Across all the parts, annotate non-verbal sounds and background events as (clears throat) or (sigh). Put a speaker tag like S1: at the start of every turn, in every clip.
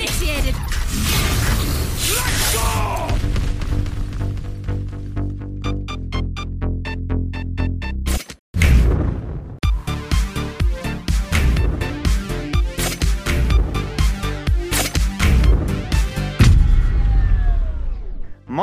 S1: initiated. Let's go!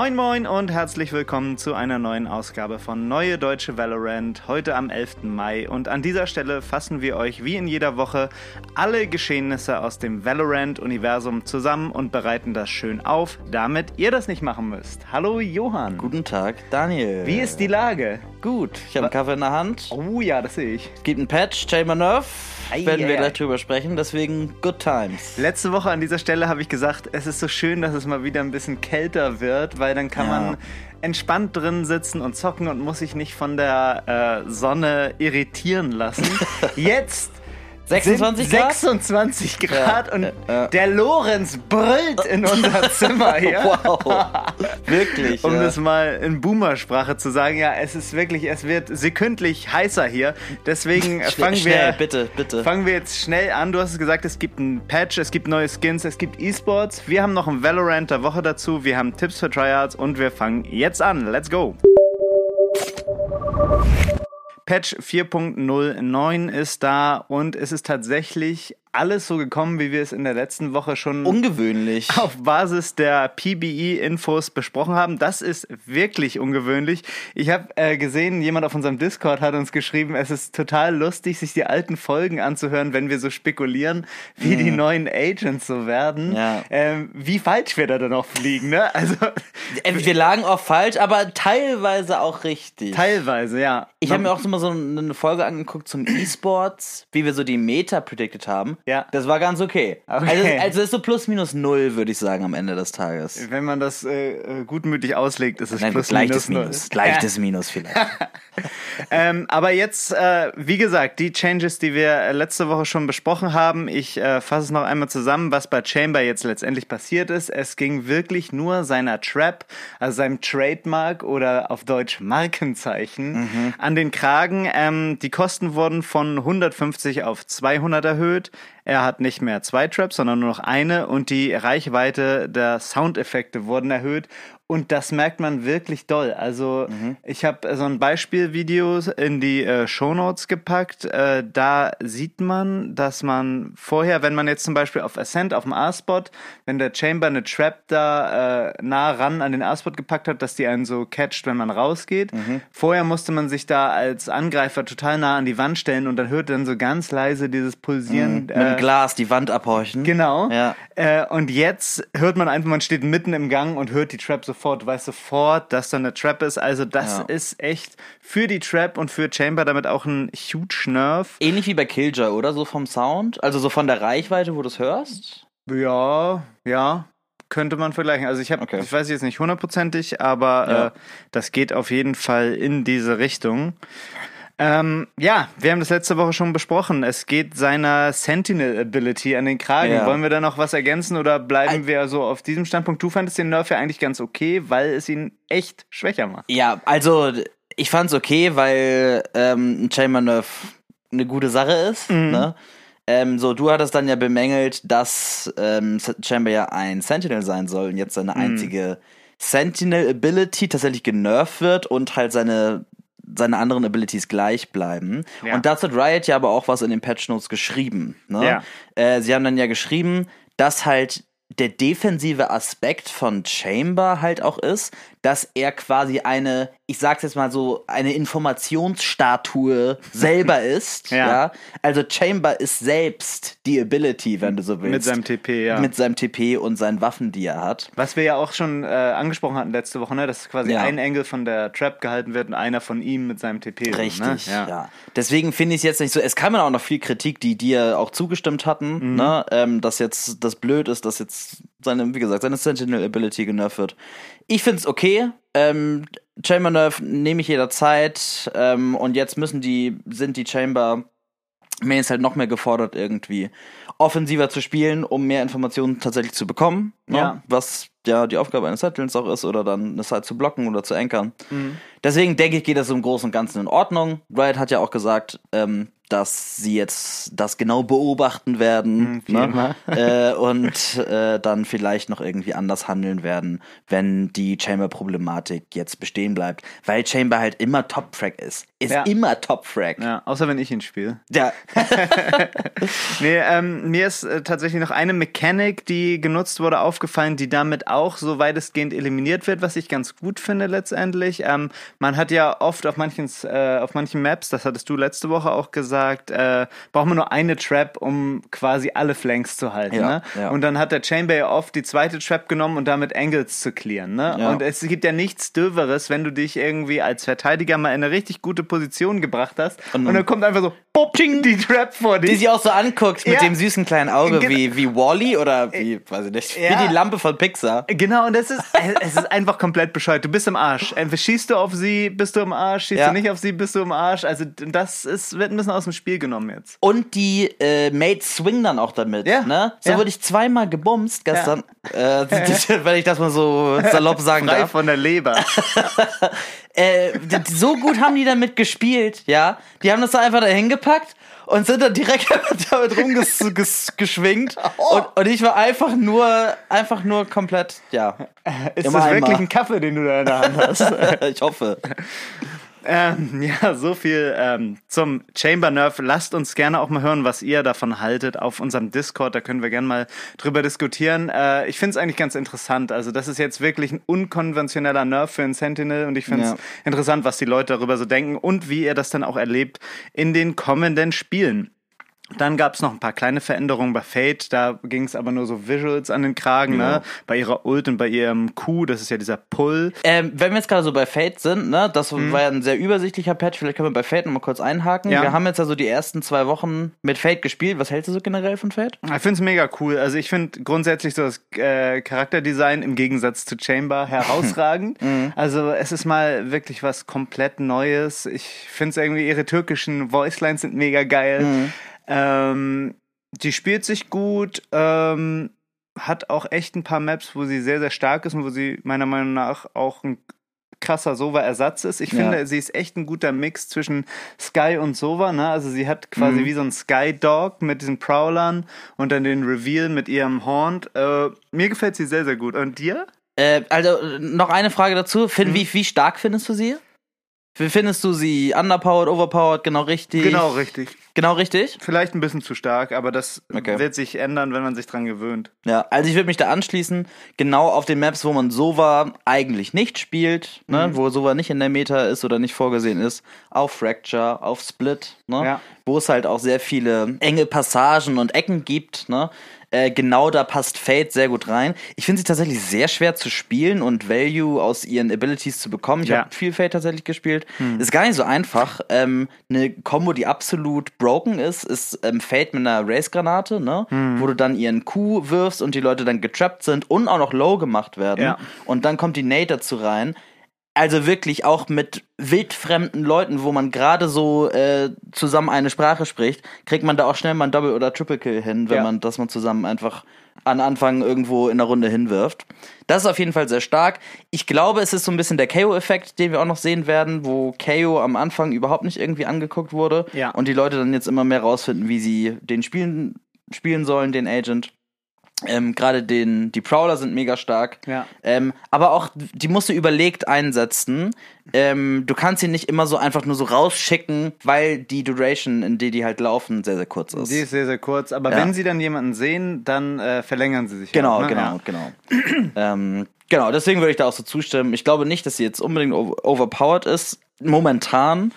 S2: Moin Moin und herzlich willkommen zu einer neuen Ausgabe von Neue Deutsche Valorant, heute am 11. Mai. Und an dieser Stelle fassen wir euch wie in jeder Woche alle Geschehnisse aus dem Valorant-Universum zusammen und bereiten das schön auf, damit ihr das nicht machen müsst. Hallo Johann.
S3: Guten Tag, Daniel.
S2: Wie ist die Lage?
S3: Gut, ich habe einen Kaffee in der Hand.
S2: Oh ja, das sehe ich.
S3: Gibt einen Patch, Chamber Nerf.
S2: Ei,
S3: Werden wir
S2: ei.
S3: gleich drüber sprechen, deswegen good times.
S2: Letzte Woche an dieser Stelle habe ich gesagt, es ist so schön, dass es mal wieder ein bisschen kälter wird, weil dann kann
S3: Ja.
S2: man entspannt drin sitzen und zocken und muss sich nicht von der äh, Sonne irritieren lassen. (laughs) Jetzt
S3: 26
S2: sind
S3: Grad?
S2: 26 Grad
S3: Ja,
S2: und
S3: ja,
S2: der Lorenz brüllt in unser (laughs) Zimmer hier.
S3: Wow, wirklich.
S2: Um
S3: ja.
S2: das mal in Boomer-Sprache zu sagen, ja, es ist wirklich, es wird sekündlich heißer hier. Deswegen (laughs) fangen
S3: schnell,
S2: wir,
S3: bitte, bitte.
S2: fangen wir jetzt schnell an. Du hast es gesagt, es gibt einen Patch, es gibt neue Skins, es gibt E-Sports. Wir haben noch ein Valorant der Woche dazu. Wir haben Tipps für Tryouts und wir fangen jetzt an. Let's go. Patch 4.09 ist da und es ist tatsächlich alles so gekommen, wie wir es in der letzten Woche schon
S3: Ungewöhnlich.
S2: auf Basis der PBE-Infos besprochen haben. Das ist wirklich ungewöhnlich. Ich habe äh, gesehen, jemand auf unserem Discord hat uns geschrieben, es ist total lustig, sich die alten Folgen anzuhören, wenn wir so spekulieren, wie die neuen Agents so werden.
S3: Mhm. Ja.
S2: Ähm, wie falsch wir da dann auch fliegen, ne? Also
S3: Äh, Wir lagen oft falsch, aber teilweise auch richtig.
S2: teilweise, ja.
S3: ich habe mir auch so mal so eine Folge angeguckt zum E-Sports, wie wir so die Meta predicted haben.
S2: Ja.
S3: Das war ganz okay.
S2: Okay.
S3: Also, also ist so plus minus null, würde ich sagen, am Ende des Tages.
S2: wenn man das äh, äh, gutmütig auslegt, ist es
S3: Nein,
S2: plus minus,
S3: Minus.
S2: null.
S3: Leichtes Minus vielleicht. (laughs)
S2: Ähm, aber jetzt, äh, wie gesagt, die Changes, die wir äh, letzte Woche schon besprochen haben, ich äh, fasse es noch einmal zusammen, was bei Chamber jetzt letztendlich passiert ist. Es ging wirklich nur seiner Trap, also seinem Trademark oder auf Deutsch Markenzeichen, an den Kragen. Ähm, die Kosten wurden von 150 auf 200 erhöht. Er hat nicht mehr zwei Traps, sondern nur noch eine und die Reichweite der Soundeffekte wurden erhöht. Und das merkt man wirklich doll. Also ich habe so ein Beispielvideo in die äh, Shownotes gepackt. Äh, da sieht man, dass man vorher, wenn man jetzt zum Beispiel auf Ascent, auf dem A-Spot, wenn der Chamber eine Trap da äh, nah ran an den A-Spot gepackt hat, dass die einen so catcht, wenn man rausgeht. Vorher musste man sich da als Angreifer total nah an die Wand stellen und dann hört dann so ganz leise dieses Pulsieren.
S3: Mit dem Glas die Wand abhorchen.
S2: Genau.
S3: Ja.
S2: Äh, und jetzt hört man einfach, man steht mitten im Gang und hört die Trap sofort. Du weißt sofort, dass da eine Trap ist. Also das
S3: Ja.
S2: ist echt für die Trap und für Chamber damit auch ein huge Nerv.
S3: Ähnlich wie bei Killjoy, oder? So vom Sound? Also so von der Reichweite, wo du es hörst?
S2: Ja, ja. Könnte man vergleichen. Also ich habe,
S3: Okay.
S2: ich weiß jetzt nicht hundertprozentig, aber
S3: Ja.
S2: äh, das geht auf jeden Fall in diese Richtung. Ähm, ja, wir haben das letzte Woche schon besprochen. Es geht seiner Sentinel-Ability an den Kragen.
S3: Ja.
S2: Wollen wir da noch was ergänzen oder bleiben wir so auf diesem Standpunkt? Du fandest den Nerf ja eigentlich ganz okay, weil es ihn echt schwächer macht.
S3: Ja, also ich fand's okay, weil ähm, ein Chamber Nerf eine gute Sache ist. Ne? Ähm, so, du hattest dann ja bemängelt, dass ähm, Chamber ja ein Sentinel sein soll und jetzt seine einzige Sentinel-Ability tatsächlich genervt wird und halt seine seine anderen Abilities gleich bleiben.
S2: Ja.
S3: Und dazu hat Riot ja aber auch was in den Patch Notes geschrieben. Ne?
S2: Ja.
S3: Äh, sie haben dann ja geschrieben, dass halt der defensive Aspekt von Chamber halt auch ist, dass er quasi eine, ich sag's jetzt mal so, eine Informationsstatue selber (laughs) ist.
S2: Ja.
S3: ja. Also Chamber ist selbst die Ability, wenn du so willst.
S2: Mit seinem TP, ja.
S3: Mit seinem TP und seinen Waffen, die er hat.
S2: Was wir ja auch schon äh, angesprochen hatten letzte Woche, ne? dass quasi
S3: Ja.
S2: ein Engel von der Trap gehalten wird und einer von ihm mit seinem TP. so,
S3: Richtig,
S2: ne?
S3: ja. Deswegen finde ich es jetzt nicht so. Es kam ja auch noch viel Kritik, die dir auch zugestimmt hatten, ne? ähm, dass jetzt das blöd ist, dass jetzt seine, wie gesagt, seine Sentinel Ability genervt wird. Ich finde es okay. Ähm, Chamber Nerf nehme ich jederzeit. Ähm, und jetzt müssen die, sind die Chamber Mains halt noch mehr gefordert, irgendwie offensiver zu spielen, um mehr Informationen tatsächlich zu bekommen. Ne?
S2: Ja.
S3: Was ja die Aufgabe eines Sentinels auch ist, oder dann eine Side zu blocken oder zu ankern.
S2: Mhm.
S3: Deswegen denke ich, geht das im Großen und Ganzen in Ordnung. Riot hat ja auch gesagt, ähm, dass sie jetzt das genau beobachten werden
S2: wie
S3: ne? (laughs) äh, und äh, dann vielleicht noch irgendwie anders handeln werden, wenn die Chamber-Problematik jetzt bestehen bleibt. Weil Chamber halt immer Top-Frag ist. Ist
S2: Ja.
S3: immer Top-Frag.
S2: Ja, außer wenn ich ihn spiele.
S3: Ja. (laughs)
S2: Nee, ähm, mir ist äh, tatsächlich noch eine Mechanik, die genutzt wurde, aufgefallen, die damit auch so weitestgehend eliminiert wird, was ich ganz gut finde letztendlich. Ähm, man hat ja oft auf manchen, äh, auf manchen Maps, das hattest du letzte Woche auch gesagt, äh, braucht man nur eine Trap, um quasi alle Flanks zu halten.
S3: Ja,
S2: ne?
S3: ja.
S2: Und dann hat der ja oft die zweite Trap genommen und damit Angles zu clearen. Ne?
S3: Ja.
S2: Und es gibt ja nichts Döveres, wenn du dich irgendwie als Verteidiger mal in eine richtig gute Position gebracht hast und,
S3: Und-
S2: dann kommt einfach so pop, die Trap vor
S3: Die
S2: dich.
S3: sich auch so anguckt mit dem süßen kleinen Auge wie, wie Wally oder wie, weiß ich nicht, wie die Lampe von Pixar.
S2: Genau, und das ist, es ist einfach komplett bescheuert. Du bist im Arsch. Entweder schießt du auf sie, bist du im Arsch, schießt du nicht auf sie, bist du im Arsch. Also das ist, wird ein bisschen aus dem Spiel genommen jetzt.
S3: Und die äh, Mates swingen dann auch damit.
S2: Ja.
S3: Ne? So
S2: Ja.
S3: wurde ich zweimal gebumst gestern, äh, wenn ich das mal so salopp sagen
S2: Frei
S3: darf.
S2: von der Leber. (laughs)
S3: Äh, so gut haben die damit gespielt, ja. Die haben das da einfach dahin gepackt und sind dann direkt (laughs) damit rumgeschwingt. Und, und ich war einfach nur, einfach nur komplett, ja.
S2: Ist das wirklich
S3: einmal.
S2: ein Kaffee, den du da in der Hand hast? (laughs)
S3: ich hoffe.
S2: Ähm, (laughs) ja, so viel ähm, zum Chamber Nerf. Lasst uns gerne auch mal hören, was ihr davon haltet auf unserem Discord. Da können wir gerne mal drüber diskutieren. Äh, ich finde es eigentlich ganz interessant. Also das ist jetzt wirklich ein unkonventioneller Nerf für einen Sentinel und ich finde es
S3: Ja.
S2: interessant, was die Leute darüber so denken und wie ihr das dann auch erlebt in den kommenden Spielen. Dann gab es noch ein paar kleine Veränderungen bei Fate. Da ging es aber nur so Visuals an den Kragen, ne? Bei ihrer Ult und bei ihrem Q, das ist ja dieser Pull.
S3: Ähm, wenn wir jetzt gerade so bei Fate sind, ne, das war ja ein sehr übersichtlicher Patch, vielleicht können wir bei Fate nochmal kurz einhaken.
S2: Mhm. Ja.
S3: Wir haben jetzt also die ersten zwei Wochen mit Fate gespielt. Was hältst du so generell von Fate?
S2: Ich finde es mega cool. Also ich finde grundsätzlich so das äh, Charakterdesign im Gegensatz zu Chamber (laughs) herausragend. also es ist mal wirklich was komplett Neues. Ich finde es irgendwie, ihre türkischen Voicelines sind mega geil. Ähm, die spielt sich gut. Ähm, hat auch echt ein paar Maps, wo sie sehr, sehr stark ist und wo sie meiner Meinung nach auch ein krasser Sova-Ersatz ist. Ich
S3: Ja.
S2: finde, sie ist echt ein guter Mix zwischen Sky und Sova. Ne? Also sie hat quasi
S3: Mhm.
S2: wie so ein Sky-Dog mit diesen Prowlern und dann den Reveal mit ihrem Horn. Äh, mir gefällt sie sehr, sehr gut. Und dir?
S3: Äh, also noch eine Frage dazu.
S2: Mhm.
S3: Find, wie, wie stark findest du sie? Wie findest du sie underpowered, overpowered, genau richtig?
S2: Genau, richtig.
S3: Genau richtig?
S2: Vielleicht ein bisschen zu stark, aber das
S3: Okay.
S2: wird sich ändern, wenn man sich dran gewöhnt.
S3: Ja, also ich würde mich da anschließen, genau auf den Maps, wo man Sova eigentlich nicht spielt,
S2: Mhm.
S3: ne, wo Sova nicht in der Meta ist oder nicht vorgesehen ist, auf Fracture, auf Split, ne,
S2: Ja.
S3: wo es halt auch sehr viele enge Passagen und Ecken gibt, ne, äh, genau da passt Fate sehr gut rein. Ich finde sie tatsächlich sehr schwer zu spielen und Value aus ihren Abilities zu bekommen. Ich
S2: Ja.
S3: habe viel Fate tatsächlich gespielt. Ist gar nicht so einfach. Ähm, eine Combo, die absolut broken ist, ist ähm, Fate mit einer Race-Granate, ne? wo du dann ihren Q wirfst und die Leute dann getrappt sind und auch noch low gemacht werden.
S2: Ja.
S3: Und dann kommt die Nate dazu rein. Also wirklich auch mit wildfremden Leuten, wo man gerade so äh, zusammen eine Sprache spricht, kriegt man da auch schnell mal ein Double- oder Triple-Kill hin, wenn
S2: Ja.
S3: man, dass man zusammen einfach an Anfang irgendwo in der Runde hinwirft. Das ist auf jeden Fall sehr stark. Ich glaube, es ist so ein bisschen der KO-Effekt, den wir auch noch sehen werden, wo KO am Anfang überhaupt nicht irgendwie angeguckt wurde
S2: Ja.
S3: und die Leute dann jetzt immer mehr rausfinden, wie sie den spielen, spielen sollen, den Agent. Ähm, Gerade den, die Prowler sind mega stark.
S2: Ja.
S3: Ähm, aber auch, die musst du überlegt einsetzen. Ähm, du kannst sie nicht immer so einfach nur so rausschicken, weil die Duration, in die die halt laufen, sehr, sehr kurz ist.
S2: Die ist sehr, sehr kurz. Aber
S3: Ja.
S2: wenn sie dann jemanden sehen, dann äh, verlängern sie sich.
S3: Genau,
S2: auch, ne?
S3: genau,
S2: Ja.
S3: genau. (clears throat) ähm, genau, deswegen würde ich da auch so zustimmen. Ich glaube nicht, dass sie jetzt unbedingt over overpowered ist. Momentan,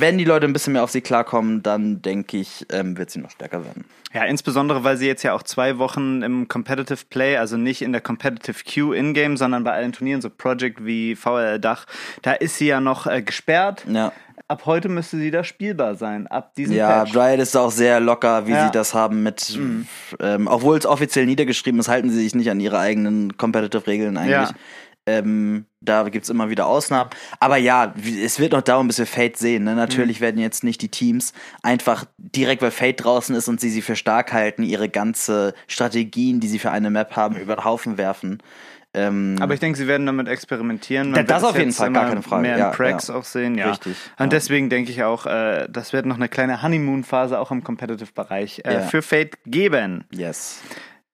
S3: wenn die Leute ein bisschen mehr auf sie klarkommen, dann denke ich, ähm, wird sie noch stärker werden.
S2: Ja, insbesondere, weil sie jetzt ja auch zwei Wochen im Competitive Play, also nicht in der Competitive Queue in-game, sondern bei allen Turnieren, so Project wie VRL Dach, da ist sie ja noch äh, gesperrt.
S3: Ja.
S2: Ab heute müsste sie da spielbar sein, ab diesem
S3: Ja,
S2: Patch.
S3: Riot ist auch sehr locker, wie
S2: Ja. Mhm.
S3: sie das haben mit, ähm, obwohl es offiziell niedergeschrieben ist, halten sie sich nicht an ihre eigenen Competitive-Regeln eigentlich.
S2: Ja.
S3: Ähm, da gibt's immer wieder Ausnahmen. Aber ja, es wird noch dauern, bis wir Fate sehen. Ne? Natürlich
S2: Mhm.
S3: werden jetzt nicht die Teams einfach direkt, weil Fate draußen ist und sie sie für stark halten, ihre ganze Strategien, die sie für eine Map haben, über den Haufen werfen. Ähm,
S2: Aber ich denke, sie werden damit experimentieren. Wird
S3: das
S2: es
S3: auf jeden Fall, gar keine Frage.
S2: Mehr
S3: Ja,
S2: in Cracks
S3: ja.
S2: auch sehen, ja.
S3: Richtig,
S2: Und
S3: ja.
S2: deswegen denke ich auch, äh, das wird noch eine kleine Honeymoon-Phase auch im Competitive-Bereich äh,
S3: Ja.
S2: für Fate geben.
S3: yes.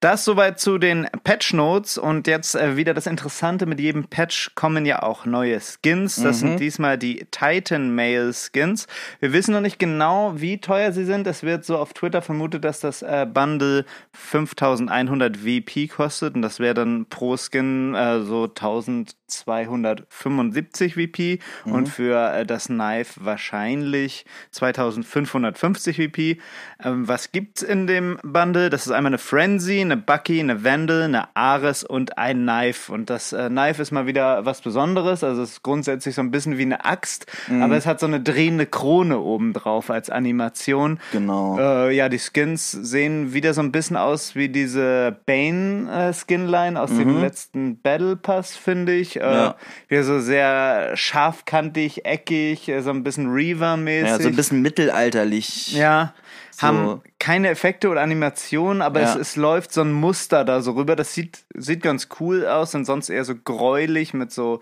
S2: Das soweit zu den Patch Notes und jetzt äh, wieder das Interessante, mit jedem Patch kommen ja auch neue Skins. Das
S3: Mhm.
S2: sind diesmal die Titan Mail Skins. Wir wissen noch nicht genau, wie teuer sie sind. Es wird so auf Twitter vermutet, dass das äh, Bundle 5100 VP kostet und das wäre dann pro Skin äh, so 1275 VP
S3: Mhm.
S2: und für äh, das Knife wahrscheinlich 2550 VP. Ähm, was gibt's in dem Bundle? Das ist einmal eine Frenzy, eine Bucky, eine Vandal, eine Ares und ein Knife. Und das äh, Knife ist mal wieder was Besonderes. Also es ist grundsätzlich so ein bisschen wie eine Axt,
S3: Mhm.
S2: aber es hat so eine drehende Krone oben drauf als Animation.
S3: Genau.
S2: Äh, ja, die Skins sehen wieder so ein bisschen aus wie diese Bane-Skinline aus dem letzten Battle Pass, finde ich. Äh,
S3: Mhm. Ja.
S2: Wieder so sehr scharfkantig, eckig, äh, so ein bisschen Reaver-mäßig.
S3: Ja, so ein bisschen mittelalterlich.
S2: Ja,
S3: So.
S2: haben keine Effekte oder Animationen, aber es,
S3: Ja.
S2: es läuft so ein Muster da so rüber. Das sieht, sieht ganz cool aus und sonst eher so gräulich mit so,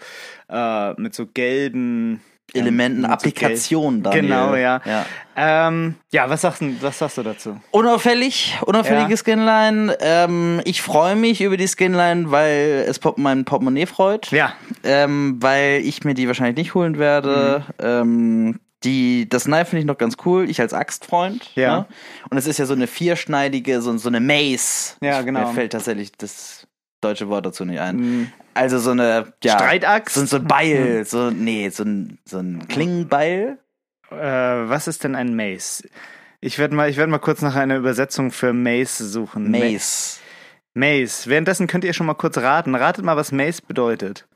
S2: äh, mit so gelben
S3: Elementen,
S2: mit so
S3: Applikationen,
S2: gelb-
S3: Daniel.
S2: Genau, ja.
S3: Ja.
S2: Ähm, ja, was sagst, du, was sagst du dazu?
S3: Unauffällig, unauffällige
S2: Ja.
S3: Skinline. Ähm, ich freue mich über die Skinline, weil es Pop mein Portemonnaie freut.
S2: Ja,
S3: Ähm, weil ich mir die wahrscheinlich nicht holen werde.
S2: Mhm.
S3: Die, das Knife finde ich noch ganz cool. Ich als Axtfreund.
S2: Ja.
S3: Ne? Und es ist ja so eine vierschneidige, so, so eine Mace.
S2: Ja, genau.
S3: Mir fällt tatsächlich das deutsche Wort dazu nicht ein.
S2: Mhm.
S3: Also so eine ja,
S2: Streitaxt?
S3: So, so ein Beil, so nee, so ein, so ein Klingenbeil.
S2: äh, was ist denn ein Mace? Ich werde mal, ich werd mal kurz nach einer Übersetzung für Mace suchen. Ma-
S3: Mace.
S2: Mace. Währenddessen könnt ihr schon mal kurz raten. Ratet mal, was Mace bedeutet.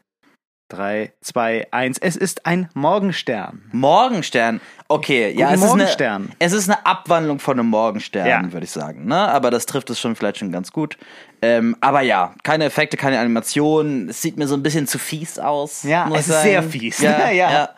S2: Drei, zwei, eins. Es ist ein Morgenstern.
S3: Morgenstern. Okay, ja,
S2: Guten
S3: es ist, eine, es ist eine Abwandlung von einem Morgenstern,
S2: Ja.
S3: würde ich sagen. Ne? Aber das trifft es schon vielleicht schon ganz gut. Ähm, aber ja, keine Effekte, keine Animationen. Es sieht mir so ein bisschen zu fies aus.
S2: Ja, es ist sehr fies.
S3: Ja, (laughs)
S2: Ja.
S3: ja.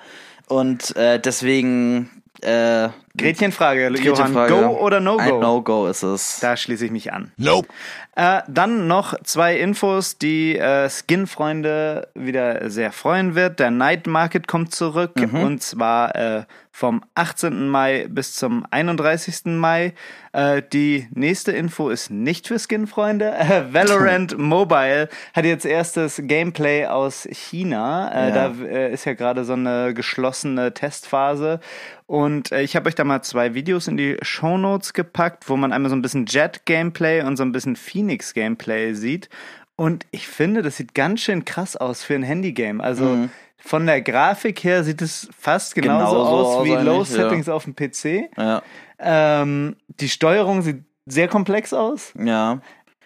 S3: Und äh, deswegen. Äh,
S2: Gretchenfrage, Johann.
S3: Frage.
S2: Go oder No
S3: Ein
S2: Go?
S3: No-Go ist es.
S2: Da schließe ich mich an.
S1: Nope.
S2: Äh, dann noch zwei Infos, die äh, Skin-Freunde wieder sehr freuen wird. Der Night Market kommt zurück und zwar äh, vom 18. Mai bis zum 31. Mai. Äh, die nächste Info ist nicht für Skin-Freunde. Äh, (laughs) Valorant (laughs) Mobile hat jetzt erstes Gameplay aus China. Äh,
S3: Ja.
S2: Da äh, ist ja gerade so eine geschlossene Testphase. Und äh, ich habe euch da mal zwei Videos in die Shownotes gepackt, wo man einmal so ein bisschen Jet-Gameplay und so ein bisschen Phoenix-Gameplay sieht. Und ich finde, das sieht ganz schön krass aus für ein Handygame. Also von der Grafik her sieht es fast genauso,
S3: Genauso
S2: aus
S3: aus
S2: wie Low
S3: ja.
S2: Settings auf dem PC.
S3: Ja.
S2: Ähm, die Steuerung sieht sehr komplex aus.
S3: ja.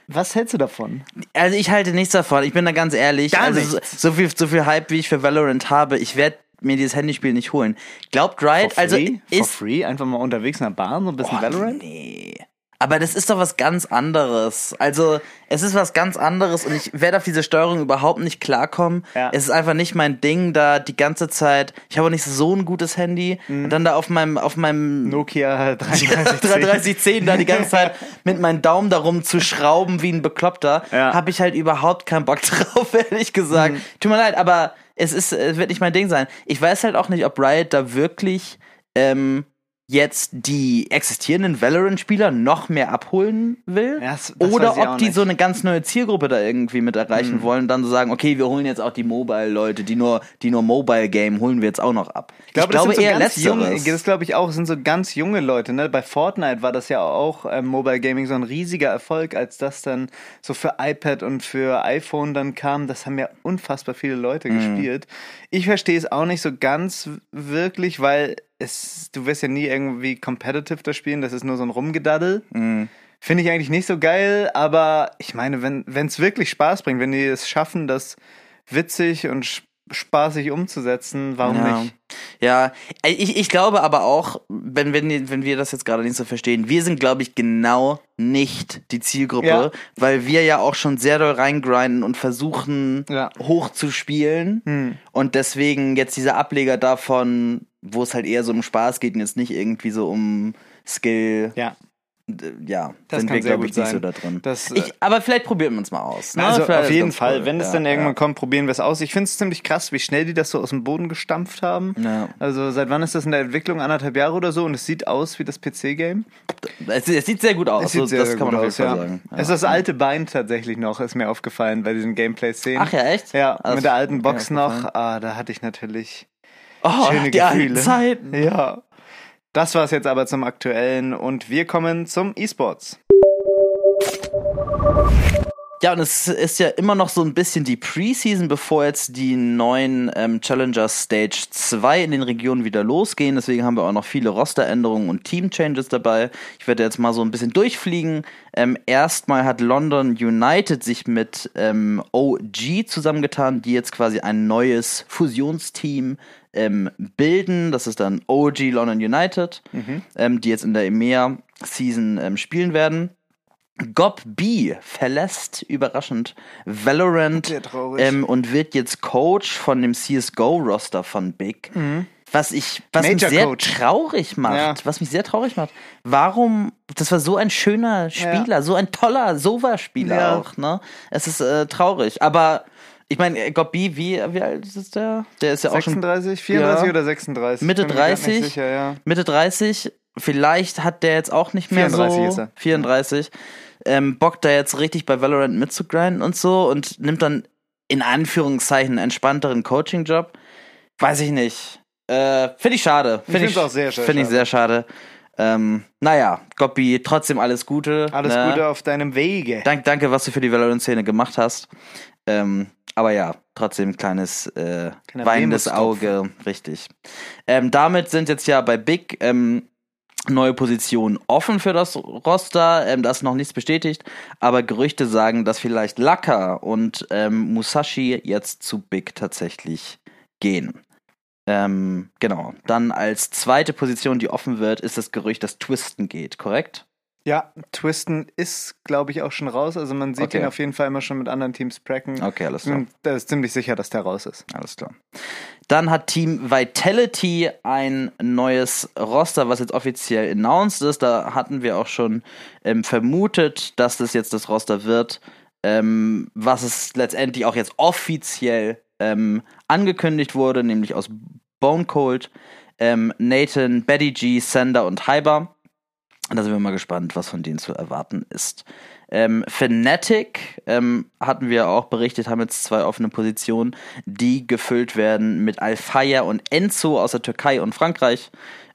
S2: Was hältst du davon?
S3: Also ich halte nichts davon. Ich bin da ganz ehrlich.
S2: Gar
S3: also so, so viel, so viel Hype, wie ich für Valorant habe, ich werde mir dieses Handyspiel nicht holen. Glaubt Riot,
S2: For
S3: also
S2: free? For
S3: ist
S2: free? Einfach mal unterwegs in der Bahn, so ein bisschen
S3: Oh,
S2: Valorant?
S3: Nee. Aber das ist doch was ganz anderes. Also, es ist was ganz anderes und ich werde auf diese Steuerung überhaupt nicht klarkommen.
S2: Ja.
S3: Es ist einfach nicht mein Ding, da die ganze Zeit. Ich habe auch nicht so ein gutes Handy.
S2: Mhm.
S3: Und dann da auf meinem, auf meinem
S2: Nokia (laughs) 3310.
S3: 33010 da die ganze Zeit mit meinem Daumen darum zu schrauben wie ein Bekloppter,
S2: Ja.
S3: habe ich halt überhaupt keinen Bock (laughs) drauf, ehrlich gesagt.
S2: Mhm.
S3: Tut mir leid, aber es ist, es wird nicht mein Ding sein. Ich weiß halt auch nicht, ob Riot da wirklich ähm, jetzt die existierenden Valorant-Spieler noch mehr abholen will.
S2: Das- das
S3: oder
S2: ich
S3: ob die
S2: nicht.
S3: so eine ganz neue Zielgruppe da irgendwie mit erreichen wollen und dann so sagen, okay, wir holen jetzt auch die Mobile-Leute, die nur, die nur Mobile-Game holen wir jetzt auch noch ab.
S2: Ich glaube, das sind so
S3: eher
S2: junge,
S3: letzteres.
S2: das glaube ich auch, sind so ganz junge Leute. Ne? Bei Fortnite war das ja auch ähm, Mobile Gaming so ein riesiger Erfolg, als das dann so für iPad und für iPhone dann kam. Das haben ja unfassbar viele Leute
S3: Mhm.
S2: gespielt. Ich verstehe es auch nicht so ganz wirklich, weil es, du wirst ja nie irgendwie competitive da spielen. Das ist nur so ein Rumgedaddel.
S3: Mhm.
S2: Finde ich eigentlich nicht so geil, aber ich meine, wenn es wirklich Spaß bringt, wenn die es schaffen, das witzig und spaßig umzusetzen. Warum
S3: ja.
S2: nicht?
S3: Ja, ich, ich glaube aber auch, wenn, wenn, wenn wir das jetzt gerade nicht so verstehen, wir sind, glaube ich, genau nicht die Zielgruppe,
S2: Ja.
S3: weil wir ja auch schon sehr doll reingrinden und versuchen,
S2: Ja.
S3: hoch zu spielen.
S2: Hm.
S3: Und deswegen jetzt dieser Ableger davon, wo es halt eher so um Spaß geht und jetzt nicht irgendwie so um Skill.
S2: Ja.
S3: D- Ja,
S2: Das
S3: sind
S2: kann
S3: wir,
S2: sehr
S3: glaube
S2: gut
S3: ich, nicht so
S2: sein.
S3: da drin.
S2: Das, äh,
S3: ich, aber vielleicht probieren wir uns mal aus. Ne?
S2: Also
S3: Vielleicht
S2: auf jeden Fall,
S3: cool.
S2: wenn es
S3: Ja,
S2: dann irgendwann
S3: ja.
S2: kommt, probieren wir es aus. Ich finde es ziemlich krass, wie schnell die das so aus dem Boden gestampft haben.
S3: Ja.
S2: Also seit wann ist das in der Entwicklung? Anderthalb Jahre oder so und es sieht aus wie das PC-Game.
S3: Es, es sieht sehr gut aus.
S2: Es sieht
S3: so,
S2: sehr,
S3: das
S2: sehr
S3: kann man
S2: gut
S3: auf jeden
S2: aus,
S3: Fall
S2: ja.
S3: sagen.
S2: Es ist das alte Bein tatsächlich noch, ist mir aufgefallen bei diesen Gameplay-Szenen.
S3: Ach ja, echt?
S2: Ja,
S3: Also,
S2: mit der alten Box noch. Ah, da hatte ich natürlich
S3: Oh,
S2: schöne
S3: die alten
S2: Gefühle.
S3: Zeiten.
S2: Ja. Das war's jetzt aber zum Aktuellen und wir kommen zum E-Sports.
S3: Ja, und es ist ja immer noch so ein bisschen die Preseason, bevor jetzt die neuen ähm, Challenger Stage 2 in den Regionen wieder losgehen. Deswegen haben wir auch noch viele Rosteränderungen und Team-Changes dabei. Ich werde jetzt mal so ein bisschen durchfliegen. Ähm, erstmal hat London United sich mit ähm, OG zusammengetan, die jetzt quasi ein neues Fusionsteam ähm, bilden. Das ist dann OG London United, ähm, die jetzt in der EMEA-Season ähm, spielen werden. Gob B verlässt überraschend Valorant ähm, und wird jetzt Coach von dem CSGO-Roster von Big. Was ich, was mich
S2: Mhm. Major
S3: sehr
S2: Coach.
S3: traurig macht,
S2: Ja.
S3: was mich sehr traurig macht. Warum, das war so ein schöner Spieler, so ein toller Sova-Spieler
S2: Ja.
S3: auch, ne? Es ist äh, traurig, aber ich meine, Gob B, wie, wie alt ist der? Der ist ja auch schon
S2: 36, 34
S3: Ja.
S2: oder 36?
S3: Mitte
S2: Bin mir grad
S3: 30.
S2: Nicht sicher, ja.
S3: Mitte 30, vielleicht hat der jetzt auch nicht mehr
S2: 34
S3: so
S2: ist er.
S3: 34, ähm, Bock da jetzt richtig bei Valorant mitzugrinden und so und nimmt dann in Anführungszeichen einen entspannteren Coaching-Job. Weiß ich nicht. Äh, Finde ich schade.
S2: Ich
S3: Finde
S2: auch sehr, sehr
S3: Finde ich
S2: schade.
S3: sehr schade. Ähm, naja, Goppi, trotzdem alles Gute.
S2: Alles
S3: ne?
S2: Gute auf deinem Wege.
S3: Dank, danke, was du für die Valorant-Szene gemacht hast. Ähm, aber ja, trotzdem ein kleines äh, weinendes. Auge, richtig. Ähm, damit sind jetzt ja bei Big ähm, neue Positionen offen für das Roster. Ähm, da ist noch nichts bestätigt, aber Gerüchte sagen, dass vielleicht Laka und ähm, Musashi jetzt zu Big tatsächlich gehen. Ähm, genau. Dann als zweite Position, die offen wird, ist das Gerücht, dass Twisten geht, korrekt?
S2: Ja, Twisten ist, glaube ich, auch schon raus. Also man sieht
S3: Okay.
S2: ihn auf jeden Fall immer schon mit anderen Teams pracken.
S3: Okay, alles klar.
S2: Und da ist ziemlich sicher, dass der raus ist.
S3: Alles klar. Dann hat Team Vitality ein neues Roster, was jetzt offiziell announced ist. Da hatten wir auch schon ähm, vermutet, dass das jetzt das Roster wird, ähm, was es letztendlich auch jetzt offiziell ähm, angekündigt wurde, nämlich aus Bone Cold, ähm, Nathan, Betty G, Sander und Hyber. Da sind wir mal gespannt, was von denen zu erwarten ist. Ähm, Fnatic ähm, hatten wir auch berichtet, haben jetzt zwei offene Positionen, die gefüllt werden mit Alfaya und Enzo aus der Türkei und Frankreich.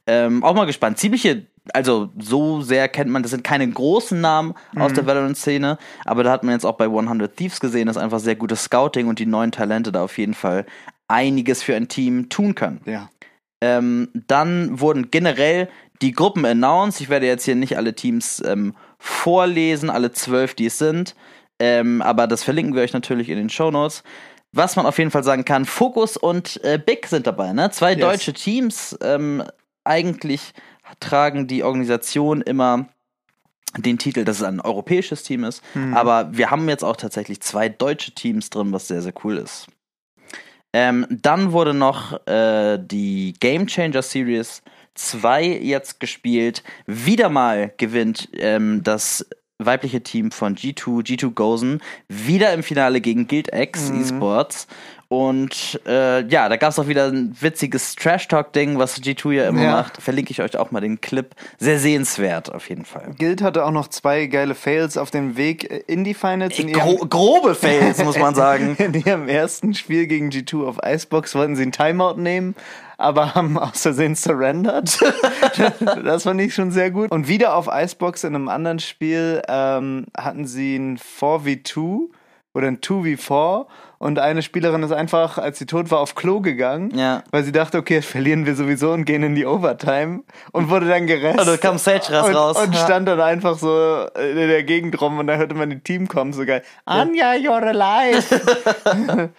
S3: Ähm, auch mal gespannt. Ziemliche, also so sehr kennt man, das sind keine großen Namen aus der Valorant-Szene, aber da hat man jetzt auch bei 100 Thieves gesehen, dass einfach sehr gutes Scouting und die neuen Talente da auf jeden Fall einiges für ein Team tun können.
S2: Ja.
S3: Ähm, dann wurden generell die Gruppen announced. Ich werde jetzt hier nicht alle Teams ähm, vorlesen, alle zwölf, die es sind. Ähm, aber das verlinken wir euch natürlich in den Show Notes. Was man auf jeden Fall sagen kann, Focus und äh, Big sind dabei, ne? Zwei
S2: Yes.
S3: deutsche Teams. Ähm, eigentlich tragen die Organisation immer den Titel, dass es ein europäisches Team ist. Aber wir haben jetzt auch tatsächlich zwei deutsche Teams drin, was sehr, sehr cool ist. Ähm, dann wurde noch äh, die Game Changer Series 2 jetzt gespielt. Wieder mal gewinnt ähm, das weibliche Team von G2, G2 Gozen, wieder im Finale gegen Guild X Esports. Und äh, ja, da gab es auch wieder ein witziges Trash-Talk-Ding, was G2 ja immer
S2: Ja.
S3: macht. Verlinke ich euch auch mal den Clip. Sehr sehenswert auf jeden Fall.
S2: Guild hatte auch noch zwei geile Fails auf dem Weg äh, in die Finals. In
S3: Gro grobe Fails, muss man sagen. (laughs)
S2: in ihrem ersten Spiel gegen G2 auf Icebox wollten sie einen Timeout nehmen, aber haben aus Versehen surrendered. (laughs) das fand ich schon sehr gut. Und wieder auf Icebox in einem anderen Spiel ähm, hatten sie ein 4v2 oder ein 2v4 und eine Spielerin ist einfach, als sie tot war, auf Klo gegangen,
S3: Ja.
S2: weil sie dachte, okay, verlieren wir sowieso und gehen in die Overtime und wurde dann gerettet.
S3: Und dann kam Sage Rass
S2: und,
S3: raus.
S2: Und
S3: Ja.
S2: stand dann einfach so in der Gegend rum und dann hörte man die Team kommen, so geil. Anja, you're alive. (laughs)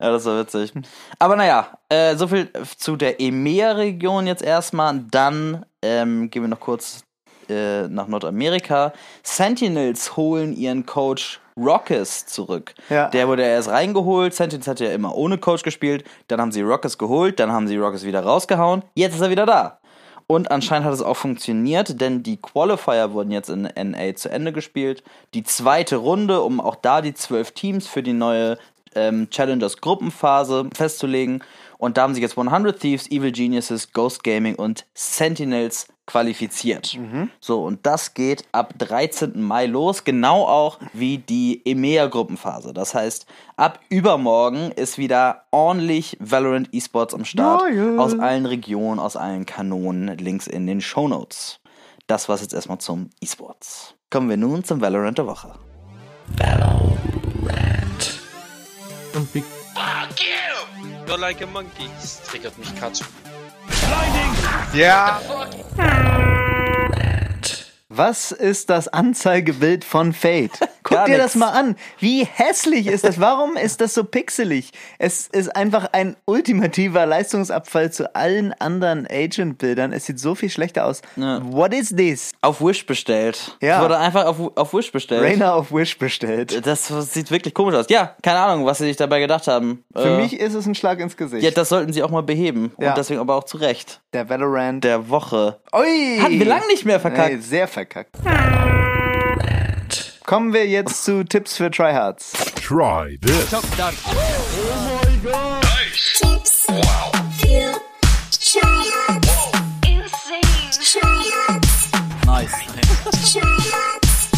S3: Ja, das war witzig. Aber naja, äh, so viel zu der EMEA-Region jetzt erstmal. Dann ähm, gehen wir noch kurz äh, nach Nordamerika. Sentinels holen ihren Coach Rockets zurück.
S2: Ja.
S3: Der wurde erst reingeholt. Sentinels hat ja immer ohne Coach gespielt. Dann haben sie Rockets geholt. Dann haben sie Rockets wieder rausgehauen. Jetzt ist er wieder da. Und anscheinend hat es auch funktioniert, denn die Qualifier wurden jetzt in NA zu Ende gespielt. Die zweite Runde, um auch da die zwölf Teams für die neue ähm, Challengers Gruppenphase festzulegen. Und da haben sich jetzt 100 Thieves, Evil Geniuses, Ghost Gaming und Sentinels qualifiziert. So, und das geht ab 13. Mai los, genau auch wie die EMEA Gruppenphase. Das heißt, ab übermorgen ist wieder ordentlich Valorant Esports am Start.
S2: Ja, ja.
S3: Aus allen Regionen, aus allen Kanonen. Links in den Show Notes. Das war's jetzt erstmal zum Esports. Kommen wir nun zum Valorant der Woche.
S1: Fuck you! You're like a monkey. Das triggert mich Katsu.
S2: Ja. Was ist das Anzeigebild von Fate? Guck dir
S3: nix.
S2: das mal an. Wie hässlich ist das? Warum ist das so pixelig? Es ist einfach ein ultimativer Leistungsabfall zu allen anderen Agent-Bildern. Es sieht so viel schlechter aus. What is this?
S3: Auf Wish bestellt.
S2: Ja.
S3: Es wurde einfach auf, auf Wish bestellt.
S2: Rainer auf Wish bestellt.
S3: Das sieht wirklich komisch aus. Ja, keine Ahnung, was sie sich dabei gedacht haben.
S2: Für
S3: Äh,
S2: mich ist es ein Schlag ins Gesicht.
S3: Ja, das sollten sie auch mal beheben.
S2: Ja.
S3: Und deswegen aber auch zu Recht.
S2: Der Valorant.
S3: Der Woche.
S2: Ui!
S3: Hatten wir lange nicht mehr verkackt.
S2: Nee, sehr verkackt. Kommen wir jetzt zu Tipps für Tryhards.
S4: Try this.
S5: Tips. Für Tryhards. Tryhards.
S3: Nice.
S5: Tryhards.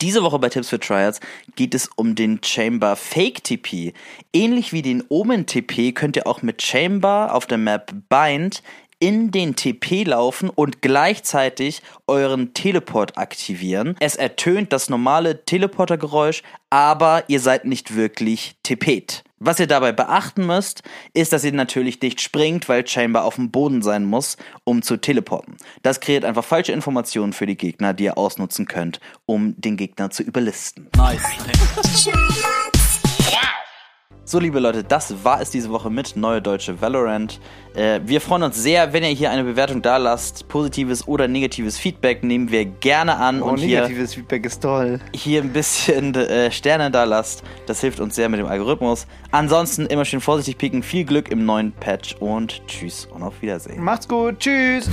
S3: Diese Woche bei Tipps für Tryouts geht es um den Chamber Fake TP. Ähnlich wie den Omen TP könnt ihr auch mit Chamber auf der Map Bind in den TP laufen und gleichzeitig euren Teleport aktivieren. Es ertönt das normale Teleportergeräusch, aber ihr seid nicht wirklich TP't. Was ihr dabei beachten müsst, ist, dass ihr natürlich nicht springt, weil Chamber auf dem Boden sein muss, um zu teleporten. Das kreiert einfach falsche Informationen für die Gegner, die ihr ausnutzen könnt, um den Gegner zu überlisten. Nice. So, liebe Leute, das war es diese Woche mit Neue Deutsche Valorant. Äh, wir freuen uns sehr, wenn ihr hier eine Bewertung da lasst. Positives oder negatives Feedback nehmen wir gerne an
S2: Oh,
S3: und hier,
S2: negatives Feedback ist toll.
S3: hier ein bisschen äh, Sterne da lasst. Das hilft uns sehr mit dem Algorithmus. Ansonsten immer schön vorsichtig pieken. Viel Glück im neuen Patch und tschüss und auf Wiedersehen.
S2: Macht's gut. Tschüss.